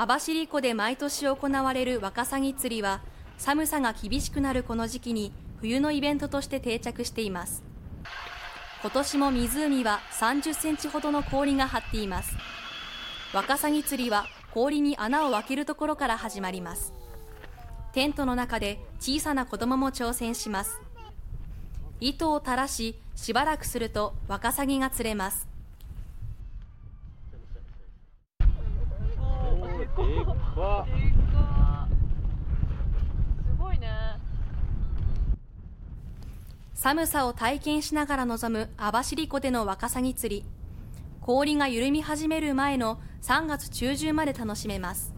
網走湖で毎年行われるワカサギ釣りは寒さが厳しくなるこの時期に冬のイベントとして定着しています。今年も湖は30センチほどの氷が張っています。ワカサギ釣りは氷に穴を開けるところから始まります。テントの中で小さな子供も挑戦します。糸を垂らししばらくするとワカサギが釣れます。すごいね。寒さを体験しながら臨む網走湖でのワカサギ釣り。氷が緩み始める前の3月中旬まで楽しめます。